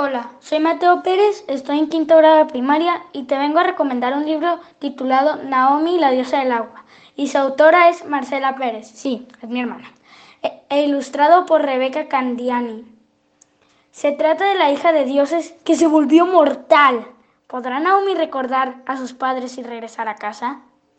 Hola, soy Mateo Pérez, estoy en quinto grado de primaria y te vengo a recomendar un libro titulado Naomi, la diosa del agua. Y su autora es Marcela Pérez, sí, es mi hermana. E, e ilustrado por Rebeca Candiani. Se trata de la hija de dioses que se volvió mortal. ¿Podrá Naomi recordar a sus padres y regresar a casa?